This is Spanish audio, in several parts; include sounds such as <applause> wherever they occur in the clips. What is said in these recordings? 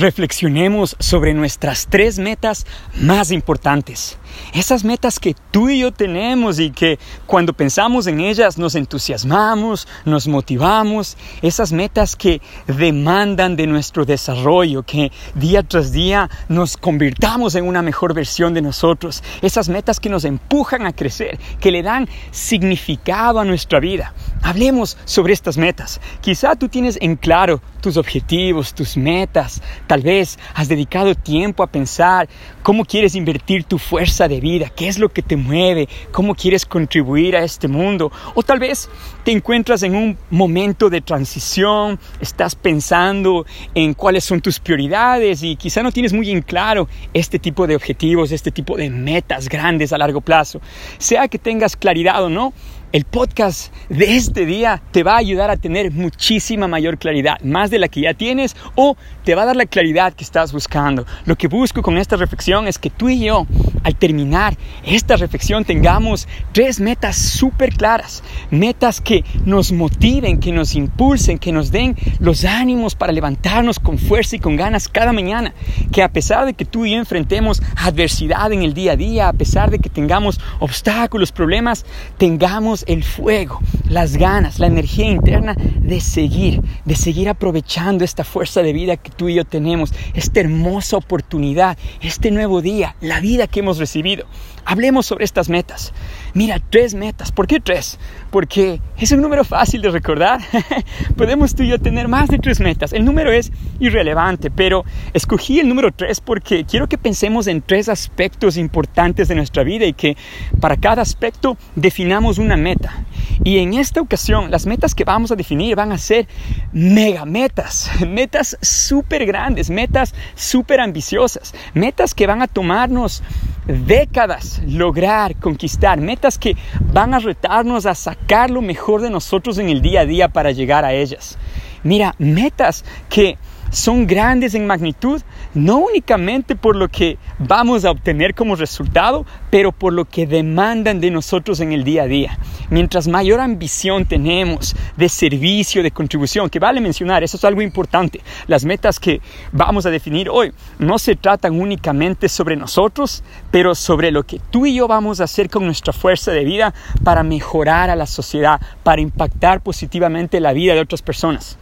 reflexionemos sobre nuestras tres metas más importantes. Esas metas que tú y yo tenemos y que cuando pensamos en ellas nos entusiasmamos, nos motivamos. Esas metas que demandan de nuestro desarrollo, que día tras día nos convirtamos en una mejor versión de nosotros. Esas metas que nos empujan a crecer, que le dan significado a nuestra vida. Hablemos sobre estas metas. Quizá tú tienes en claro tus objetivos, tus metas. Tal vez has dedicado tiempo a pensar cómo quieres invertir tu fuerza de vida, qué es lo que te mueve, cómo quieres contribuir a este mundo. O tal vez te encuentras en un momento de transición, estás pensando en cuáles son tus prioridades y quizá no tienes muy en claro este tipo de objetivos, este tipo de metas grandes a largo plazo. Sea que tengas claridad o no, el podcast de este día te va a ayudar a tener muchísima mayor claridad, más de la que ya tienes, o te va a dar la claridad que estás buscando. Lo que busco con esta reflexión es que tú y yo, al terminar esta reflexión, tengamos tres metas súper claras, metas que nos motiven, que nos impulsen, que nos den los ánimos para levantarnos con fuerza y con ganas cada mañana, que a pesar de que tú y yo enfrentemos adversidad en el día a día, a pesar de que tengamos obstáculos, problemas, tengamos el fuego, las ganas, la energía interna de seguir, de seguir aprovechando esta fuerza de vida que tú y yo tenemos, esta hermosa oportunidad, este nuevo día, la vida que hemos recibido. Hablemos sobre estas metas. Mira, tres metas. ¿Por qué tres? Porque es un número fácil de recordar. <laughs> Podemos tú y yo tener más de tres metas. El número es irrelevante, pero escogí el número tres porque quiero que pensemos en tres aspectos importantes de nuestra vida y que para cada aspecto definamos una meta. Y en esta ocasión, las metas que vamos a definir van a ser mega metas, <laughs> metas súper grandes, metas súper ambiciosas, metas que van a tomarnos décadas lograr conquistar, metas que van a retarnos a sacar lo mejor de nosotros en el día a día para llegar a ellas. Mira, metas que son grandes en magnitud, no únicamente por lo que vamos a obtener como resultado, pero por lo que demandan de nosotros en el día a día. Mientras mayor ambición tenemos de servicio, de contribución, que vale mencionar, eso es algo importante. Las metas que vamos a definir hoy no se tratan únicamente sobre nosotros, pero sobre lo que tú y yo vamos a hacer con nuestra fuerza de vida para mejorar a la sociedad, para impactar positivamente la vida de otras personas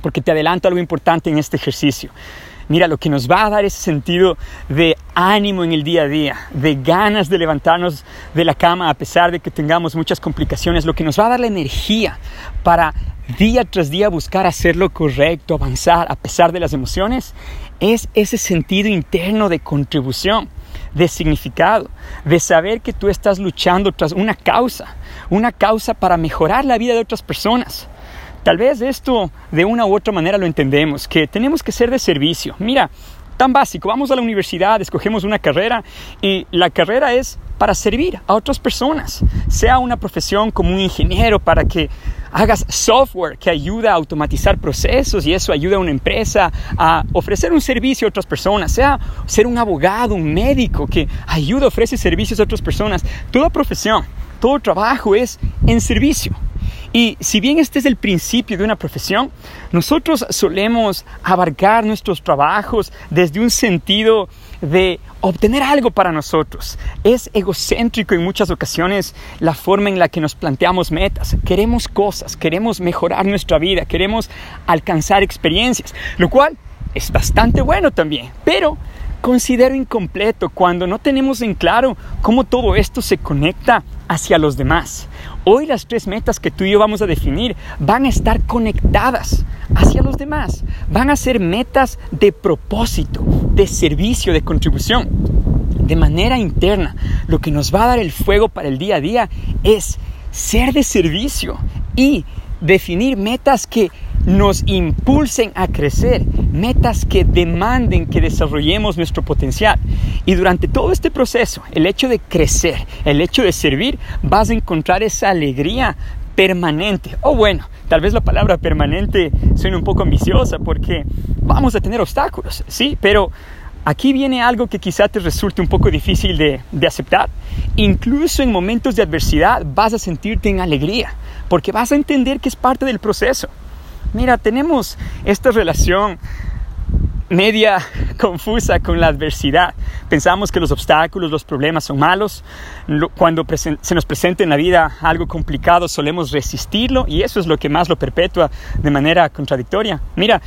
porque te adelanto algo importante en este ejercicio. Mira, lo que nos va a dar ese sentido de ánimo en el día a día, de ganas de levantarnos de la cama a pesar de que tengamos muchas complicaciones, lo que nos va a dar la energía para día tras día buscar hacer lo correcto, avanzar a pesar de las emociones, es ese sentido interno de contribución, de significado, de saber que tú estás luchando tras una causa, una causa para mejorar la vida de otras personas Tal vez esto de una u otra manera lo entendemos, que tenemos que ser de servicio. Mira, tan básico, vamos a la universidad, escogemos una carrera y la carrera es para servir a otras personas, sea una profesión como un ingeniero para que hagas software que ayuda a automatizar procesos y eso ayuda a una empresa a ofrecer un servicio a otras personas, sea ser un abogado, un médico que ayuda, ofrece servicios a otras personas. Toda profesión, todo trabajo es en servicio. Y si bien este es el principio de una profesión, nosotros solemos abarcar nuestros trabajos desde un sentido de obtener algo para nosotros. Es egocéntrico en muchas ocasiones la forma en la que nos planteamos metas. Queremos cosas, queremos mejorar nuestra vida, queremos alcanzar experiencias, lo cual es bastante bueno también, pero considero incompleto cuando no tenemos en claro cómo todo esto se conecta hacia los demás. Hoy las tres metas que tú y yo vamos a definir van a estar conectadas hacia los demás. Van a ser metas de propósito, de servicio, de contribución. De manera interna, lo que nos va a dar el fuego para el día a día es ser de servicio y definir metas que nos impulsen a crecer, metas que demanden que desarrollemos nuestro potencial. Y durante todo este proceso, el hecho de crecer, el hecho de servir, vas a encontrar esa alegría permanente. O bueno, tal vez la palabra permanente suene un poco ambiciosa porque vamos a tener obstáculos, sí, pero aquí viene algo que quizá te resulte un poco difícil de, de aceptar. Incluso en momentos de adversidad vas a sentirte en alegría porque vas a entender que es parte del proceso. Mira, tenemos esta relación media <laughs> confusa con la adversidad. Pensamos que los obstáculos, los problemas son malos. Cuando se nos presenta en la vida algo complicado, solemos resistirlo y eso es lo que más lo perpetúa de manera contradictoria. Mira,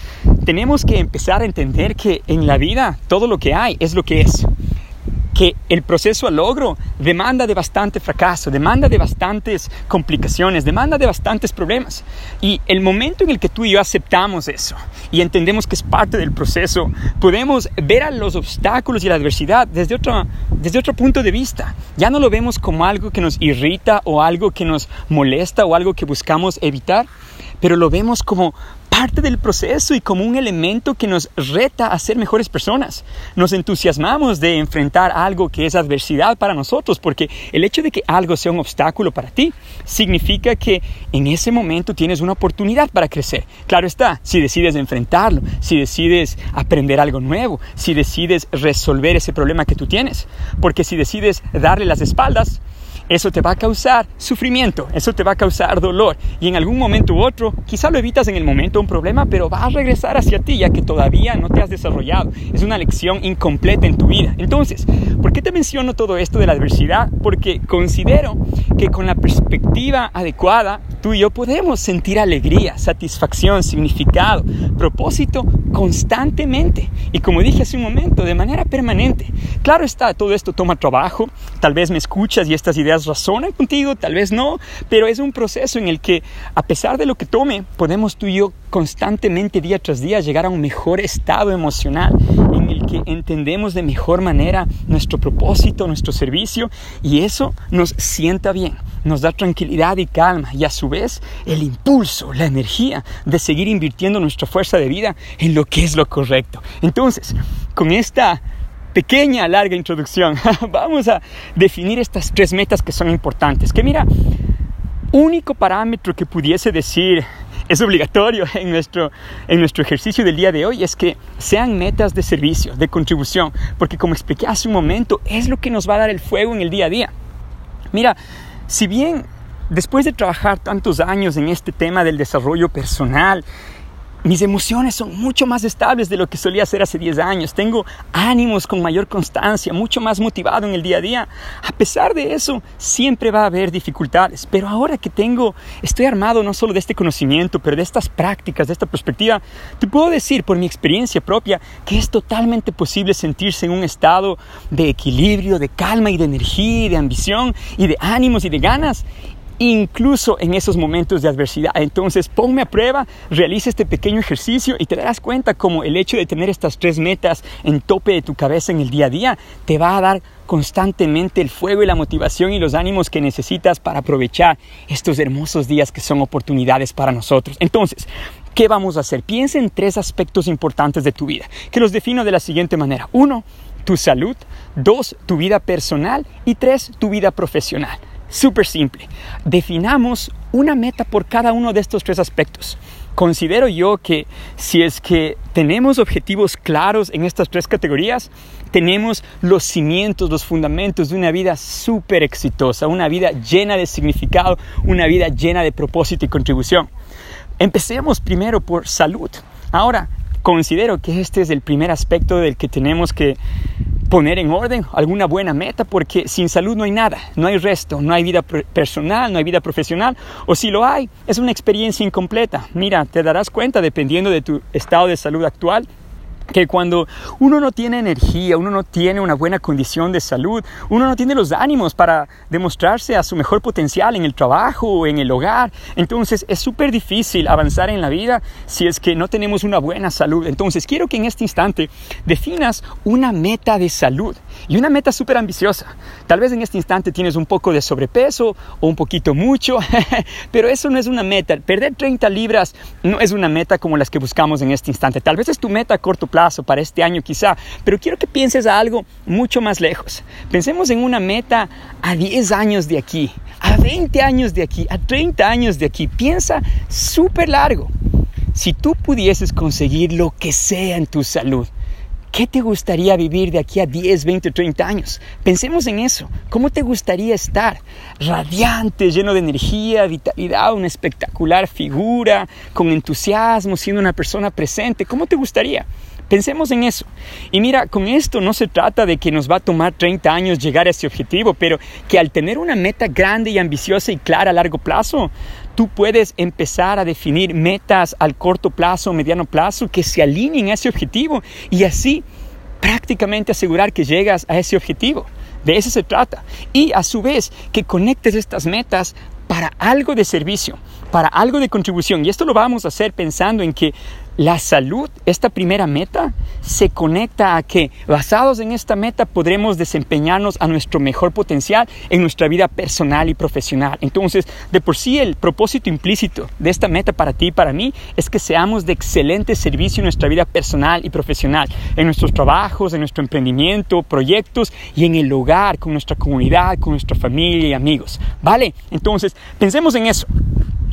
tenemos que empezar a entender que en la vida todo lo que hay es lo que es que el proceso a logro demanda de bastante fracaso, demanda de bastantes complicaciones, demanda de bastantes problemas. Y el momento en el que tú y yo aceptamos eso y entendemos que es parte del proceso, podemos ver a los obstáculos y la adversidad desde otro, desde otro punto de vista. Ya no lo vemos como algo que nos irrita o algo que nos molesta o algo que buscamos evitar, pero lo vemos como parte del proceso y como un elemento que nos reta a ser mejores personas. Nos entusiasmamos de enfrentar algo que es adversidad para nosotros, porque el hecho de que algo sea un obstáculo para ti significa que en ese momento tienes una oportunidad para crecer. Claro está, si decides enfrentarlo, si decides aprender algo nuevo, si decides resolver ese problema que tú tienes, porque si decides darle las espaldas, eso te va a causar sufrimiento, eso te va a causar dolor y en algún momento u otro, quizá lo evitas en el momento un problema, pero va a regresar hacia ti ya que todavía no te has desarrollado. Es una lección incompleta en tu vida. Entonces, ¿por qué te menciono todo esto de la adversidad? Porque considero que con la perspectiva adecuada, tú y yo podemos sentir alegría, satisfacción, significado, propósito constantemente. Y como dije hace un momento, de manera permanente. Claro está, todo esto toma trabajo. Tal vez me escuchas y estas ideas razonan contigo, tal vez no, pero es un proceso en el que a pesar de lo que tome, podemos tú y yo constantemente día tras día llegar a un mejor estado emocional en el que entendemos de mejor manera nuestro propósito, nuestro servicio y eso nos sienta bien, nos da tranquilidad y calma y a su vez el impulso, la energía de seguir invirtiendo nuestra fuerza de vida en lo que es lo correcto. Entonces, con esta pequeña, larga introducción, <laughs> vamos a definir estas tres metas que son importantes. Que mira, único parámetro que pudiese decir es obligatorio en nuestro, en nuestro ejercicio del día de hoy es que sean metas de servicio, de contribución, porque como expliqué hace un momento, es lo que nos va a dar el fuego en el día a día. Mira, si bien después de trabajar tantos años en este tema del desarrollo personal mis emociones son mucho más estables de lo que solía ser hace 10 años. Tengo ánimos con mayor constancia, mucho más motivado en el día a día. A pesar de eso, siempre va a haber dificultades. Pero ahora que tengo, estoy armado no solo de este conocimiento, pero de estas prácticas, de esta perspectiva, te puedo decir por mi experiencia propia que es totalmente posible sentirse en un estado de equilibrio, de calma y de energía y de ambición y de ánimos y de ganas incluso en esos momentos de adversidad. Entonces ponme a prueba, realiza este pequeño ejercicio y te darás cuenta como el hecho de tener estas tres metas en tope de tu cabeza en el día a día te va a dar constantemente el fuego y la motivación y los ánimos que necesitas para aprovechar estos hermosos días que son oportunidades para nosotros. Entonces, ¿qué vamos a hacer? Piensa en tres aspectos importantes de tu vida, que los defino de la siguiente manera. Uno, tu salud. Dos, tu vida personal. Y tres, tu vida profesional. Súper simple. Definamos una meta por cada uno de estos tres aspectos. Considero yo que si es que tenemos objetivos claros en estas tres categorías, tenemos los cimientos, los fundamentos de una vida súper exitosa, una vida llena de significado, una vida llena de propósito y contribución. Empecemos primero por salud. Ahora, considero que este es el primer aspecto del que tenemos que poner en orden alguna buena meta porque sin salud no hay nada, no hay resto, no hay vida personal, no hay vida profesional o si lo hay es una experiencia incompleta. Mira, te darás cuenta dependiendo de tu estado de salud actual que cuando uno no tiene energía, uno no tiene una buena condición de salud, uno no tiene los ánimos para demostrarse a su mejor potencial en el trabajo o en el hogar, entonces es súper difícil avanzar en la vida si es que no tenemos una buena salud. Entonces quiero que en este instante definas una meta de salud y una meta súper ambiciosa. Tal vez en este instante tienes un poco de sobrepeso o un poquito mucho, <laughs> pero eso no es una meta. Perder 30 libras no es una meta como las que buscamos en este instante. Tal vez es tu meta a corto plazo, para este año quizá, pero quiero que pienses a algo mucho más lejos. Pensemos en una meta a 10 años de aquí, a 20 años de aquí, a 30 años de aquí. Piensa súper largo. Si tú pudieses conseguir lo que sea en tu salud, ¿Qué te gustaría vivir de aquí a 10, 20, 30 años? Pensemos en eso. ¿Cómo te gustaría estar? Radiante, lleno de energía, vitalidad, una espectacular figura, con entusiasmo, siendo una persona presente. ¿Cómo te gustaría? Pensemos en eso. Y mira, con esto no se trata de que nos va a tomar 30 años llegar a ese objetivo, pero que al tener una meta grande y ambiciosa y clara a largo plazo, tú puedes empezar a definir metas al corto plazo, mediano plazo, que se alineen a ese objetivo y así prácticamente asegurar que llegas a ese objetivo. De eso se trata. Y a su vez que conectes estas metas para algo de servicio, para algo de contribución. Y esto lo vamos a hacer pensando en que la salud, esta primera meta, se conecta a que basados en esta meta podremos desempeñarnos a nuestro mejor potencial en nuestra vida personal y profesional. Entonces, de por sí el propósito implícito de esta meta para ti y para mí es que seamos de excelente servicio en nuestra vida personal y profesional, en nuestros trabajos, en nuestro emprendimiento, proyectos y en el hogar, con nuestra comunidad, con nuestra familia y amigos. ¿Vale? Entonces, pensemos en eso.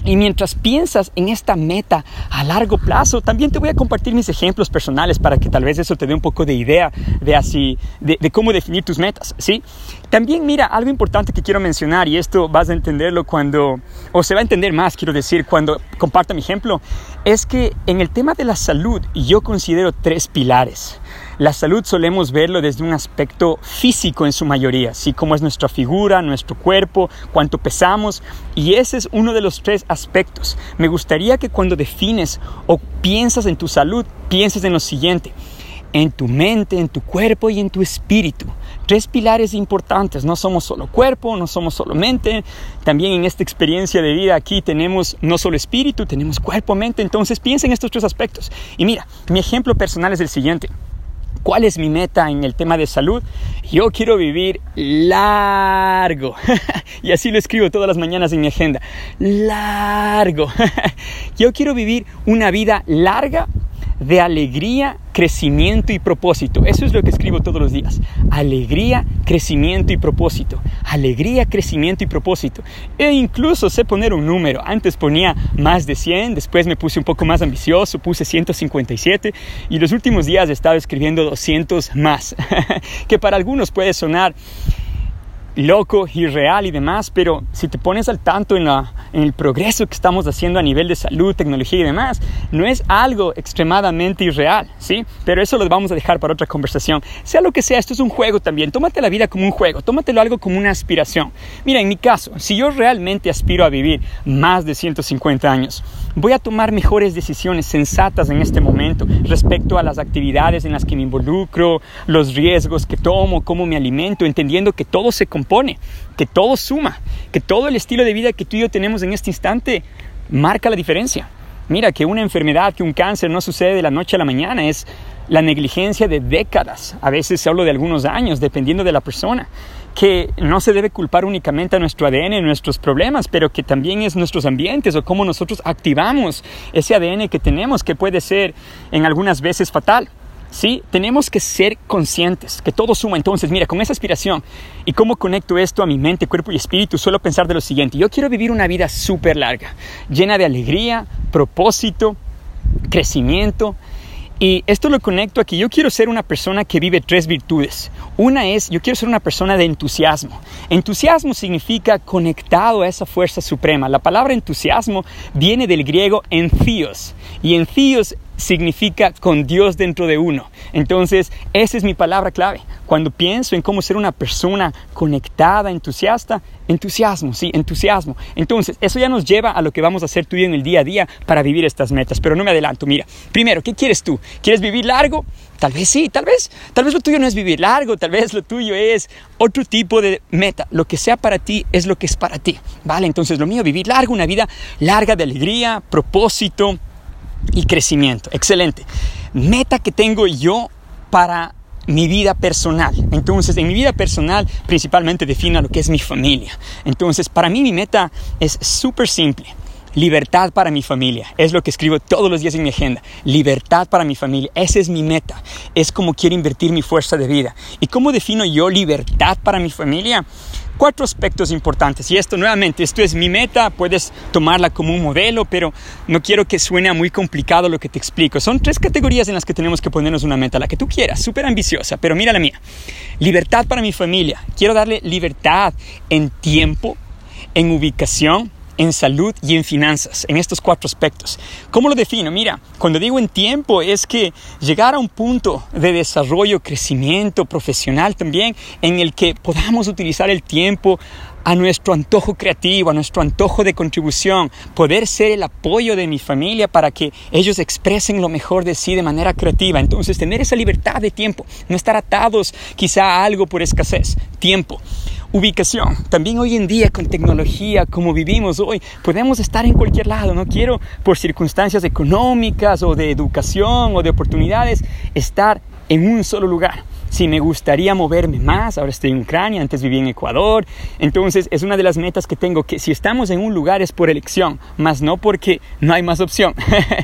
Y mientras piensas en esta meta a largo plazo, también te voy a compartir mis ejemplos personales para que tal vez eso te dé un poco de idea de, así, de, cómo definir tus metas, ¿sí? También mira, algo importante que quiero mencionar, y esto vas a entenderlo cuando, o se va a entender más, quiero decir, cuando comparta mi ejemplo, es que en el tema de la salud yo considero tres pilares. La salud solemos verlo desde un aspecto físico en su mayoría, así como es nuestra figura, nuestro cuerpo, cuánto pesamos, y ese es uno de los tres aspectos. Me gustaría que cuando defines o piensas en tu salud, pienses en lo siguiente, en tu mente, en tu cuerpo y en tu espíritu. Tres pilares importantes, no somos solo cuerpo, no somos solo mente, también en esta experiencia de vida aquí tenemos no solo espíritu, tenemos cuerpo, mente, entonces piensa en estos tres aspectos. Y mira, mi ejemplo personal es el siguiente. ¿Cuál es mi meta en el tema de salud? Yo quiero vivir largo. <laughs> y así lo escribo todas las mañanas en mi agenda. Largo. <laughs> Yo quiero vivir una vida larga de alegría, crecimiento y propósito. Eso es lo que escribo todos los días. Alegría, crecimiento y propósito. Alegría, crecimiento y propósito. E incluso sé poner un número. Antes ponía más de 100, después me puse un poco más ambicioso, puse 157 y los últimos días he estado escribiendo 200 más. <laughs> que para algunos puede sonar loco, irreal y demás, pero si te pones al tanto en, la, en el progreso que estamos haciendo a nivel de salud, tecnología y demás, no es algo extremadamente irreal, ¿sí? Pero eso lo vamos a dejar para otra conversación. Sea lo que sea, esto es un juego también. Tómate la vida como un juego, tómatelo algo como una aspiración. Mira, en mi caso, si yo realmente aspiro a vivir más de 150 años, voy a tomar mejores decisiones sensatas en este momento respecto a las actividades en las que me involucro, los riesgos que tomo, cómo me alimento, entendiendo que todo se pone, que todo suma, que todo el estilo de vida que tú y yo tenemos en este instante marca la diferencia. Mira, que una enfermedad, que un cáncer no sucede de la noche a la mañana, es la negligencia de décadas, a veces hablo de algunos años, dependiendo de la persona, que no se debe culpar únicamente a nuestro ADN, nuestros problemas, pero que también es nuestros ambientes o cómo nosotros activamos ese ADN que tenemos, que puede ser en algunas veces fatal. ¿Sí? Tenemos que ser conscientes que todo suma. Entonces, mira, con esa aspiración y cómo conecto esto a mi mente, cuerpo y espíritu, suelo pensar de lo siguiente. Yo quiero vivir una vida súper larga, llena de alegría, propósito, crecimiento. Y esto lo conecto a que yo quiero ser una persona que vive tres virtudes. Una es, yo quiero ser una persona de entusiasmo. Entusiasmo significa conectado a esa fuerza suprema. La palabra entusiasmo viene del griego enfios. Y enfios significa con Dios dentro de uno. Entonces, esa es mi palabra clave. Cuando pienso en cómo ser una persona conectada, entusiasta, entusiasmo, sí, entusiasmo. Entonces, eso ya nos lleva a lo que vamos a hacer tú y en el día a día para vivir estas metas. Pero no me adelanto, mira. Primero, ¿qué quieres tú? ¿Quieres vivir largo? Tal vez sí, tal vez, tal vez lo tuyo no es vivir largo, tal vez lo tuyo es otro tipo de meta. Lo que sea para ti es lo que es para ti. Vale, entonces lo mío, vivir largo, una vida larga de alegría, propósito, y crecimiento. Excelente. Meta que tengo yo para mi vida personal. Entonces, en mi vida personal principalmente defino lo que es mi familia. Entonces, para mí mi meta es súper simple. Libertad para mi familia. Es lo que escribo todos los días en mi agenda. Libertad para mi familia. Esa es mi meta. Es como quiero invertir mi fuerza de vida. ¿Y cómo defino yo libertad para mi familia? Cuatro aspectos importantes. Y esto nuevamente, esto es mi meta, puedes tomarla como un modelo, pero no quiero que suene muy complicado lo que te explico. Son tres categorías en las que tenemos que ponernos una meta, la que tú quieras, súper ambiciosa, pero mira la mía. Libertad para mi familia. Quiero darle libertad en tiempo, en ubicación en salud y en finanzas, en estos cuatro aspectos. ¿Cómo lo defino? Mira, cuando digo en tiempo es que llegar a un punto de desarrollo, crecimiento profesional también, en el que podamos utilizar el tiempo a nuestro antojo creativo, a nuestro antojo de contribución, poder ser el apoyo de mi familia para que ellos expresen lo mejor de sí de manera creativa. Entonces, tener esa libertad de tiempo, no estar atados quizá a algo por escasez, tiempo. Ubicación. También hoy en día con tecnología, como vivimos hoy, podemos estar en cualquier lado. No quiero, por circunstancias económicas o de educación o de oportunidades, estar en un solo lugar. Si me gustaría moverme más, ahora estoy en Ucrania, antes viví en Ecuador, entonces es una de las metas que tengo, que si estamos en un lugar es por elección, más no porque no hay más opción.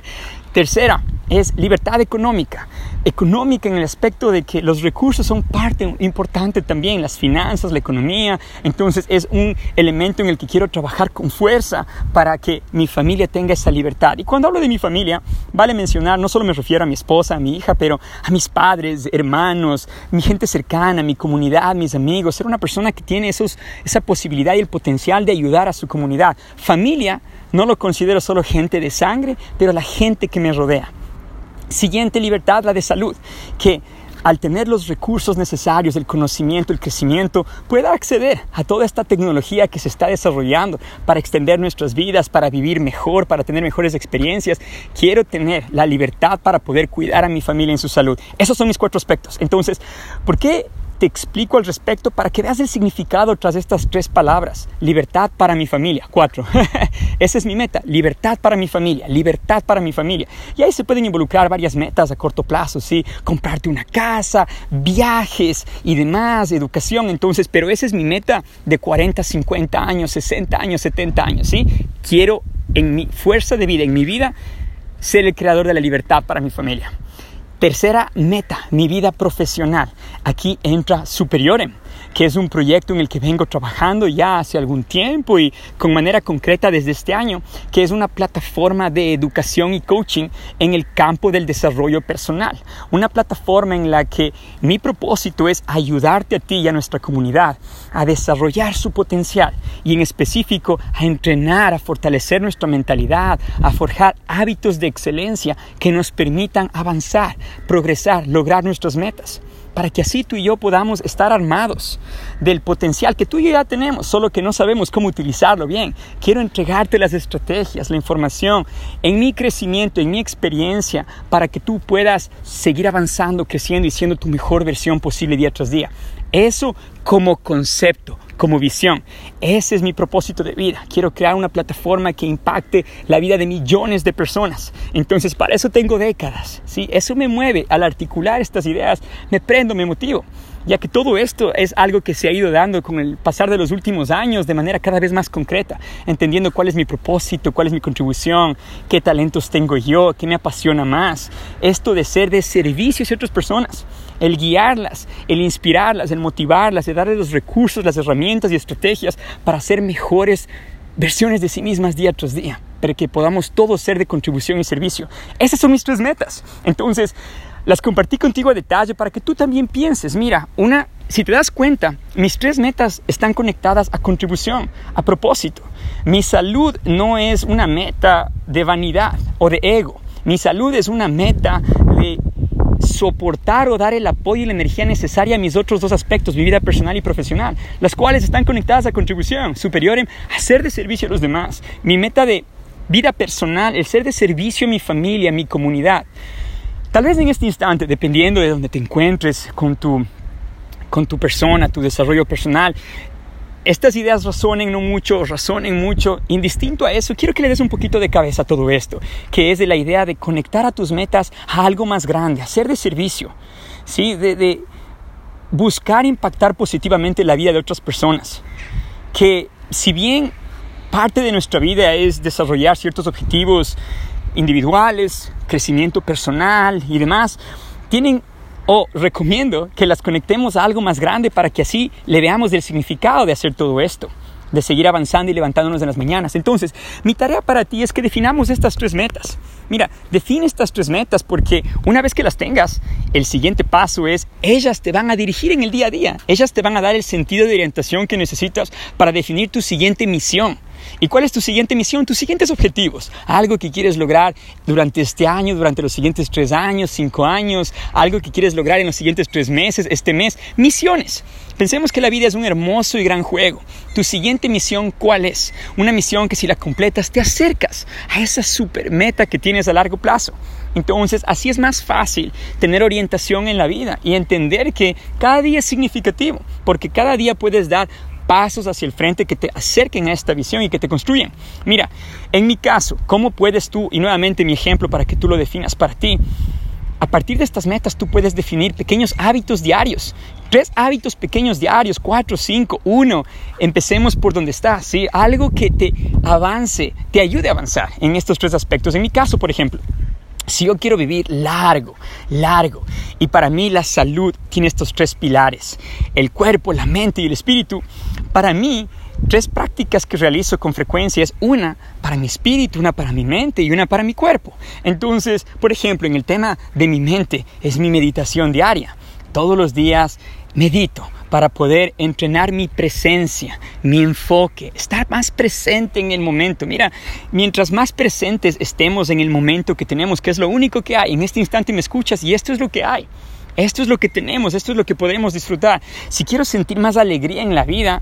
<laughs> Tercera es libertad económica. Económica en el aspecto de que los recursos son parte importante también, las finanzas, la economía. Entonces es un elemento en el que quiero trabajar con fuerza para que mi familia tenga esa libertad. Y cuando hablo de mi familia, vale mencionar, no solo me refiero a mi esposa, a mi hija, pero a mis padres, hermanos, mi gente cercana, mi comunidad, mis amigos. Ser una persona que tiene esos, esa posibilidad y el potencial de ayudar a su comunidad. Familia no lo considero solo gente de sangre, pero la gente que me rodea. Siguiente libertad, la de salud, que al tener los recursos necesarios, el conocimiento, el crecimiento, pueda acceder a toda esta tecnología que se está desarrollando para extender nuestras vidas, para vivir mejor, para tener mejores experiencias. Quiero tener la libertad para poder cuidar a mi familia en su salud. Esos son mis cuatro aspectos. Entonces, ¿por qué explico al respecto para que veas el significado tras estas tres palabras. Libertad para mi familia. Cuatro. <laughs> Esa es mi meta. Libertad para mi familia. Libertad para mi familia. Y ahí se pueden involucrar varias metas a corto plazo, ¿sí? Comprarte una casa, viajes y demás, educación. Entonces, pero esa es mi meta de 40, 50 años, 60 años, 70 años, ¿sí? Quiero en mi fuerza de vida, en mi vida, ser el creador de la libertad para mi familia. Tercera meta, mi vida profesional. Aquí entra Superiorem que es un proyecto en el que vengo trabajando ya hace algún tiempo y con manera concreta desde este año, que es una plataforma de educación y coaching en el campo del desarrollo personal. Una plataforma en la que mi propósito es ayudarte a ti y a nuestra comunidad a desarrollar su potencial y en específico a entrenar, a fortalecer nuestra mentalidad, a forjar hábitos de excelencia que nos permitan avanzar, progresar, lograr nuestras metas para que así tú y yo podamos estar armados del potencial que tú y yo ya tenemos, solo que no sabemos cómo utilizarlo bien. Quiero entregarte las estrategias, la información en mi crecimiento, en mi experiencia, para que tú puedas seguir avanzando, creciendo y siendo tu mejor versión posible día tras día. Eso como concepto, como visión. Ese es mi propósito de vida. Quiero crear una plataforma que impacte la vida de millones de personas. Entonces, para eso tengo décadas. ¿sí? Eso me mueve al articular estas ideas. Me prendo, me motivo ya que todo esto es algo que se ha ido dando con el pasar de los últimos años de manera cada vez más concreta, entendiendo cuál es mi propósito, cuál es mi contribución, qué talentos tengo yo, qué me apasiona más. Esto de ser de servicio a otras personas, el guiarlas, el inspirarlas, el motivarlas, el darles los recursos, las herramientas y estrategias para ser mejores versiones de sí mismas día tras día, para que podamos todos ser de contribución y servicio. Esas son mis tres metas. Entonces, las compartí contigo a detalle para que tú también pienses, mira, una, si te das cuenta, mis tres metas están conectadas a contribución, a propósito. Mi salud no es una meta de vanidad o de ego. Mi salud es una meta de soportar o dar el apoyo y la energía necesaria a mis otros dos aspectos, mi vida personal y profesional, las cuales están conectadas a contribución superior en hacer de servicio a los demás. Mi meta de vida personal, el ser de servicio a mi familia, a mi comunidad. Tal vez en este instante, dependiendo de donde te encuentres con tu, con tu persona, tu desarrollo personal, estas ideas razonen no mucho, razonen mucho. Indistinto a eso, quiero que le des un poquito de cabeza a todo esto, que es de la idea de conectar a tus metas a algo más grande, hacer de servicio, ¿sí? de, de buscar impactar positivamente la vida de otras personas. Que si bien parte de nuestra vida es desarrollar ciertos objetivos individuales, crecimiento personal y demás, tienen o recomiendo que las conectemos a algo más grande para que así le veamos el significado de hacer todo esto, de seguir avanzando y levantándonos en las mañanas. Entonces, mi tarea para ti es que definamos estas tres metas. Mira, define estas tres metas porque una vez que las tengas, el siguiente paso es, ellas te van a dirigir en el día a día, ellas te van a dar el sentido de orientación que necesitas para definir tu siguiente misión ¿Y cuál es tu siguiente misión? Tus siguientes objetivos. Algo que quieres lograr durante este año, durante los siguientes tres años, cinco años, algo que quieres lograr en los siguientes tres meses, este mes. Misiones. Pensemos que la vida es un hermoso y gran juego. Tu siguiente misión, ¿cuál es? Una misión que si la completas te acercas a esa super meta que tienes a largo plazo. Entonces, así es más fácil tener orientación en la vida y entender que cada día es significativo, porque cada día puedes dar pasos hacia el frente que te acerquen a esta visión y que te construyan. Mira, en mi caso, ¿cómo puedes tú, y nuevamente mi ejemplo para que tú lo definas para ti, a partir de estas metas tú puedes definir pequeños hábitos diarios. Tres hábitos pequeños diarios, cuatro, cinco, uno. Empecemos por donde estás, ¿sí? Algo que te avance, te ayude a avanzar en estos tres aspectos. En mi caso, por ejemplo, si yo quiero vivir largo, largo, y para mí la salud tiene estos tres pilares, el cuerpo, la mente y el espíritu, para mí tres prácticas que realizo con frecuencia es una para mi espíritu, una para mi mente y una para mi cuerpo. Entonces, por ejemplo, en el tema de mi mente es mi meditación diaria. Todos los días medito para poder entrenar mi presencia, mi enfoque, estar más presente en el momento. Mira, mientras más presentes estemos en el momento que tenemos, que es lo único que hay, en este instante me escuchas y esto es lo que hay. Esto es lo que tenemos, esto es lo que podemos disfrutar. Si quiero sentir más alegría en la vida,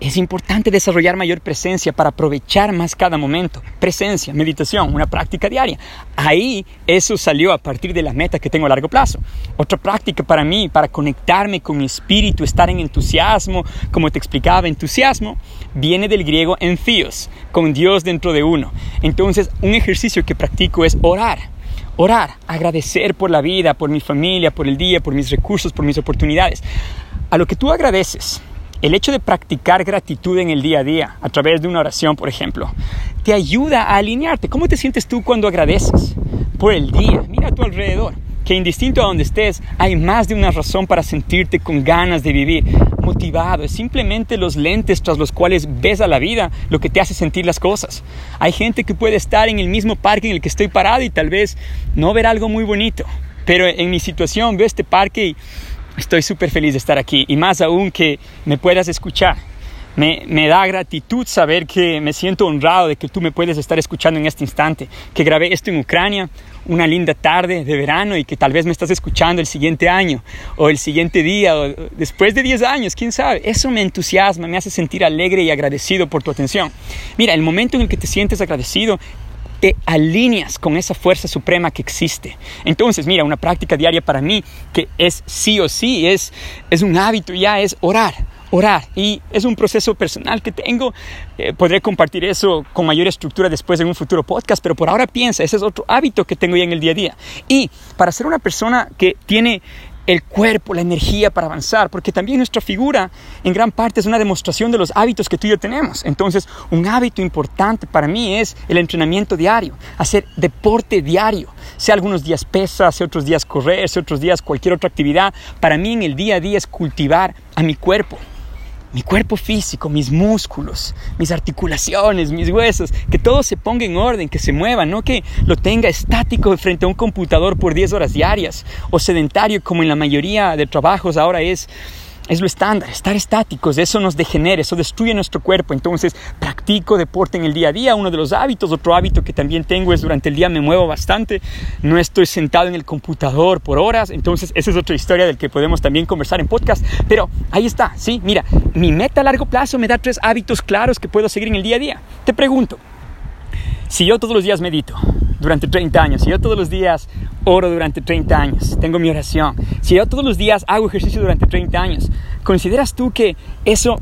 es importante desarrollar mayor presencia para aprovechar más cada momento. Presencia, meditación, una práctica diaria. Ahí eso salió a partir de la meta que tengo a largo plazo. Otra práctica para mí, para conectarme con mi espíritu, estar en entusiasmo, como te explicaba, entusiasmo, viene del griego enfios, con Dios dentro de uno. Entonces, un ejercicio que practico es orar. Orar, agradecer por la vida, por mi familia, por el día, por mis recursos, por mis oportunidades. A lo que tú agradeces, el hecho de practicar gratitud en el día a día, a través de una oración, por ejemplo, te ayuda a alinearte. ¿Cómo te sientes tú cuando agradeces por el día? Mira a tu alrededor, que indistinto a donde estés, hay más de una razón para sentirte con ganas de vivir, motivado. Es simplemente los lentes tras los cuales ves a la vida lo que te hace sentir las cosas. Hay gente que puede estar en el mismo parque en el que estoy parado y tal vez no ver algo muy bonito. Pero en mi situación veo este parque y Estoy súper feliz de estar aquí y más aún que me puedas escuchar. Me, me, da gratitud saber que me siento honrado de que tú me puedes estar escuchando en este instante, que grabé esto en Ucrania, una linda tarde de verano y que tal vez me estás escuchando el siguiente año o el siguiente día o después de 10 años, quién sabe. Eso me entusiasma, me hace sentir alegre y agradecido por tu atención. Mira, el momento en el que te sientes agradecido te alineas con esa fuerza suprema que existe. Entonces, mira, una práctica diaria para mí que es sí o sí, es, es un hábito ya, es orar. Orar y es un proceso personal que tengo. Eh, podré compartir eso con mayor estructura después en un futuro podcast, pero por ahora piensa, ese es otro hábito que tengo ya en el día a día. Y para ser una persona que tiene el cuerpo, la energía para avanzar, porque también nuestra figura en gran parte es una demostración de los hábitos que tú y yo tenemos. Entonces, un hábito importante para mí es el entrenamiento diario, hacer deporte diario, sea algunos días pesa, sea otros días correr, sea otros días cualquier otra actividad. Para mí en el día a día es cultivar a mi cuerpo, mi cuerpo físico, mis músculos, mis articulaciones, mis huesos, que todo se ponga en orden, que se mueva, no que lo tenga estático frente a un computador por 10 horas diarias o sedentario como en la mayoría de trabajos ahora es es lo estándar, estar estáticos, eso nos degenera, eso destruye nuestro cuerpo. Entonces, practico deporte en el día a día, uno de los hábitos, otro hábito que también tengo es durante el día me muevo bastante, no estoy sentado en el computador por horas, entonces esa es otra historia del que podemos también conversar en podcast, pero ahí está, sí, mira, mi meta a largo plazo me da tres hábitos claros que puedo seguir en el día a día. Te pregunto, si yo todos los días medito, durante 30 años, si yo todos los días oro durante 30 años, tengo mi oración, si yo todos los días hago ejercicio durante 30 años, ¿consideras tú que eso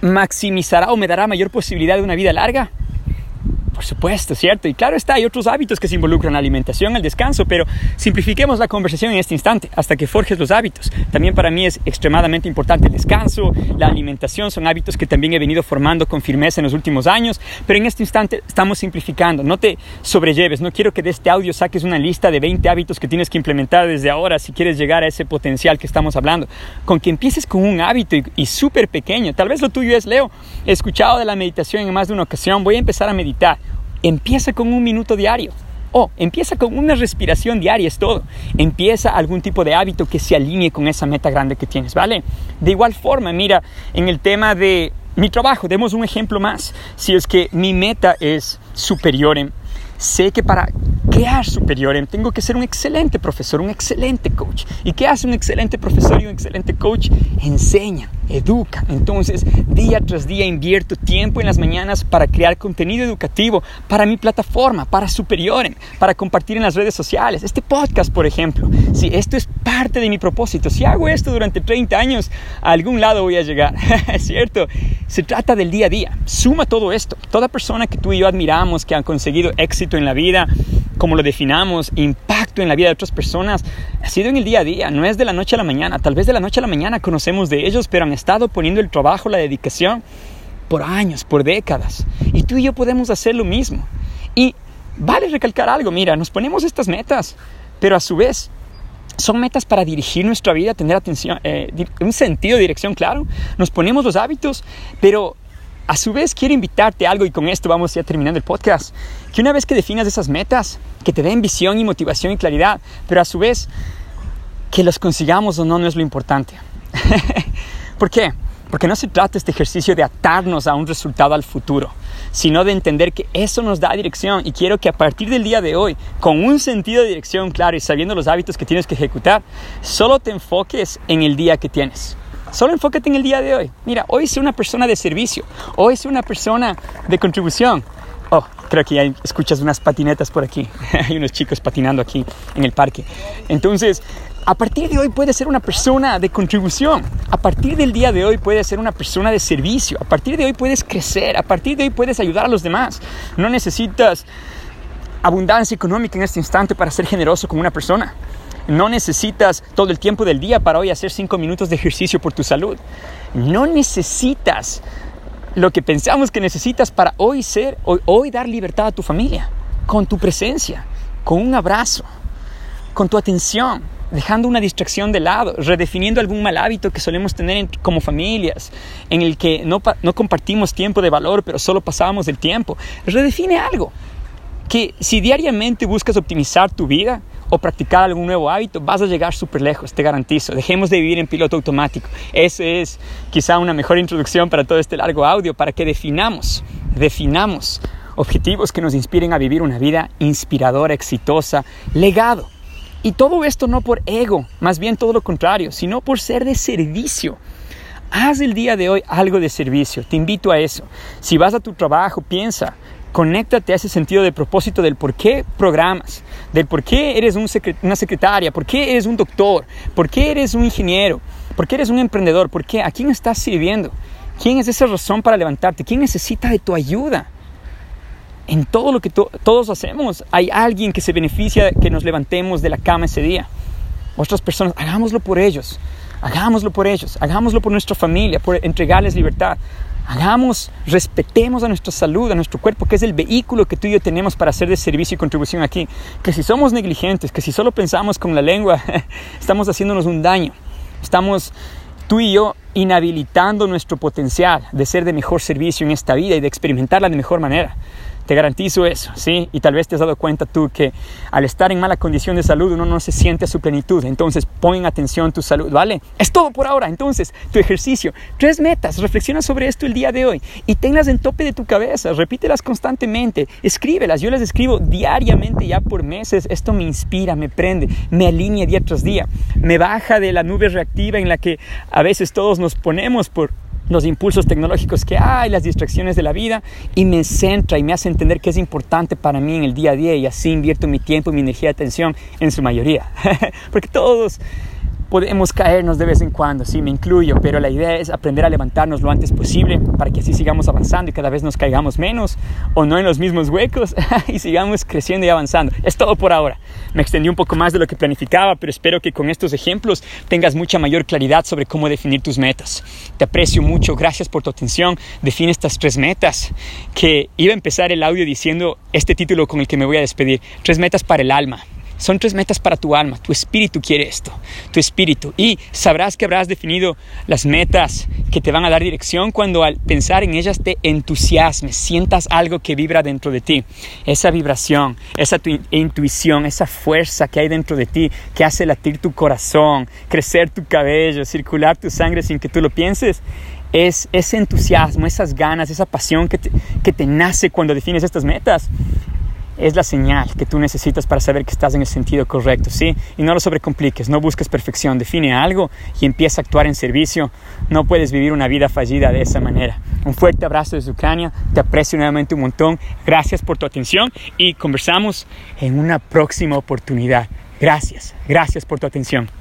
maximizará o me dará mayor posibilidad de una vida larga? Por supuesto, ¿cierto? Y claro está, hay otros hábitos que se involucran, la alimentación, el descanso, pero simplifiquemos la conversación en este instante hasta que forjes los hábitos. También para mí es extremadamente importante el descanso, la alimentación, son hábitos que también he venido formando con firmeza en los últimos años, pero en este instante estamos simplificando. No te sobrelleves, no quiero que de este audio saques una lista de 20 hábitos que tienes que implementar desde ahora si quieres llegar a ese potencial que estamos hablando. Con que empieces con un hábito y, y súper pequeño. Tal vez lo tuyo es, Leo, he escuchado de la meditación en más de una ocasión, voy a empezar a meditar Empieza con un minuto diario. O empieza con una respiración diaria, es todo. Empieza algún tipo de hábito que se alinee con esa meta grande que tienes, ¿vale? De igual forma, mira, en el tema de mi trabajo, demos un ejemplo más. Si es que mi meta es superior sé que para crear superior tengo que ser un excelente profesor, un excelente coach. ¿Y qué hace un excelente profesor y un excelente coach? Enseña, educa. Entonces, día tras día invierto tiempo en las mañanas para crear contenido educativo para mi plataforma, para Superiorem, para compartir en las redes sociales. Este podcast, por ejemplo. Si esto es parte de mi propósito, si hago esto durante 30 años, a algún lado voy a llegar. <laughs> ¿Es cierto? Se trata del día a día. Suma todo esto. Toda persona que tú y yo admiramos, que han conseguido éxito en la vida, como lo definamos, impacto en la vida de otras personas, ha sido en el día a día, no es de la noche a la mañana. Tal vez de la noche a la mañana conocemos de ellos, pero han estado poniendo el trabajo, la dedicación por años, por décadas. Y tú y yo podemos hacer lo mismo. Y vale recalcar algo, mira, nos ponemos estas metas, pero a su vez son metas para dirigir nuestra vida, tener atención, eh, un sentido de dirección claro. Nos ponemos los hábitos, pero a su vez, quiero invitarte a algo y con esto vamos ya terminando el podcast. Que una vez que definas esas metas, que te den visión y motivación y claridad, pero a su vez, que los consigamos o no, no es lo importante. <laughs> ¿Por qué? Porque no se trata este ejercicio de atarnos a un resultado al futuro, sino de entender que eso nos da dirección y quiero que a partir del día de hoy, con un sentido de dirección claro y sabiendo los hábitos que tienes que ejecutar, solo te enfoques en el día que tienes. Solo enfócate en el día de hoy. Mira, hoy soy una persona de servicio. Hoy soy una persona de contribución. Oh, creo que ya escuchas unas patinetas por aquí. <laughs> Hay unos chicos patinando aquí en el parque. Entonces, a partir de hoy puedes ser una persona de contribución. A partir del día de hoy puedes ser una persona de servicio. A partir de hoy puedes crecer. A partir de hoy puedes ayudar a los demás. No necesitas abundancia económica en este instante para ser generoso como una persona. No necesitas todo el tiempo del día para hoy hacer cinco minutos de ejercicio por tu salud. No necesitas lo que pensamos que necesitas para hoy ser, hoy, dar libertad a tu familia, con tu presencia, con un abrazo, con tu atención, dejando una distracción de lado, redefiniendo algún mal hábito que solemos tener como familias, en el que no, no compartimos tiempo de valor, pero solo pasábamos el tiempo. Redefine algo, que si diariamente buscas optimizar tu vida, o practicar algún nuevo hábito, vas a llegar súper lejos, te garantizo. Dejemos de vivir en piloto automático. Esa es quizá una mejor introducción para todo este largo audio, para que definamos, definamos objetivos que nos inspiren a vivir una vida inspiradora, exitosa, legado. Y todo esto no por ego, más bien todo lo contrario, sino por ser de servicio. Haz el día de hoy algo de servicio, te invito a eso. Si vas a tu trabajo, piensa, conéctate a ese sentido de propósito del por qué programas, del por qué eres una secretaria, por qué eres un doctor, por qué eres un ingeniero, por qué eres un emprendedor, por qué, a quién estás sirviendo, quién es esa razón para levantarte, quién necesita de tu ayuda. En todo lo que todos hacemos hay alguien que se beneficia que nos levantemos de la cama ese día. Otras personas, hagámoslo por ellos, hagámoslo por ellos, hagámoslo por nuestra familia, por entregarles libertad. Hagamos, respetemos a nuestra salud, a nuestro cuerpo, que es el vehículo que tú y yo tenemos para hacer de servicio y contribución aquí. Que si somos negligentes, que si solo pensamos con la lengua, <laughs> estamos haciéndonos un daño. Estamos tú y yo inhabilitando nuestro potencial de ser de mejor servicio en esta vida y de experimentarla de mejor manera. Te garantizo eso, ¿sí? Y tal vez te has dado cuenta tú que al estar en mala condición de salud uno no se siente a su plenitud. Entonces pon atención tu salud, ¿vale? Es todo por ahora. Entonces, tu ejercicio. Tres metas. Reflexiona sobre esto el día de hoy y tenlas en tope de tu cabeza. Repítelas constantemente. Escríbelas. Yo las escribo diariamente ya por meses. Esto me inspira, me prende, me alinea día tras día. Me baja de la nube reactiva en la que a veces todos nos ponemos por los impulsos tecnológicos que hay, las distracciones de la vida y me centra y me hace entender que es importante para mí en el día a día y así invierto mi tiempo y mi energía de atención en su mayoría. <laughs> Porque todos podemos caernos de vez en cuando, sí, me incluyo, pero la idea es aprender a levantarnos lo antes posible para que así sigamos avanzando y cada vez nos caigamos menos o no en los mismos huecos <laughs> y sigamos creciendo y avanzando. Es todo por ahora. Me extendí un poco más de lo que planificaba, pero espero que con estos ejemplos tengas mucha mayor claridad sobre cómo definir tus metas. Te aprecio mucho, gracias por tu atención. Define estas tres metas que iba a empezar el audio diciendo este título con el que me voy a despedir. Tres metas para el alma. Son tres metas para tu alma. Tu espíritu quiere esto. Tu espíritu. Y sabrás que habrás definido las metas que te van a dar dirección cuando al pensar en ellas te entusiasmes, sientas algo que vibra dentro de ti. Esa vibración, esa tu intuición, esa fuerza que hay dentro de ti que hace latir tu corazón, crecer tu cabello, circular tu sangre sin que tú lo pienses es ese entusiasmo, esas ganas, esa pasión que que te nace cuando defines estas metas, es la señal que tú necesitas para saber que estás en el sentido correcto, ¿sí? Y no lo sobrecompliques, no busques perfección, define algo y empieza a actuar en servicio. No puedes vivir una vida fallida de esa manera. Un fuerte abrazo desde Ucrania, te aprecio nuevamente un montón, gracias por tu atención y conversamos en una próxima oportunidad. Gracias, gracias por tu atención.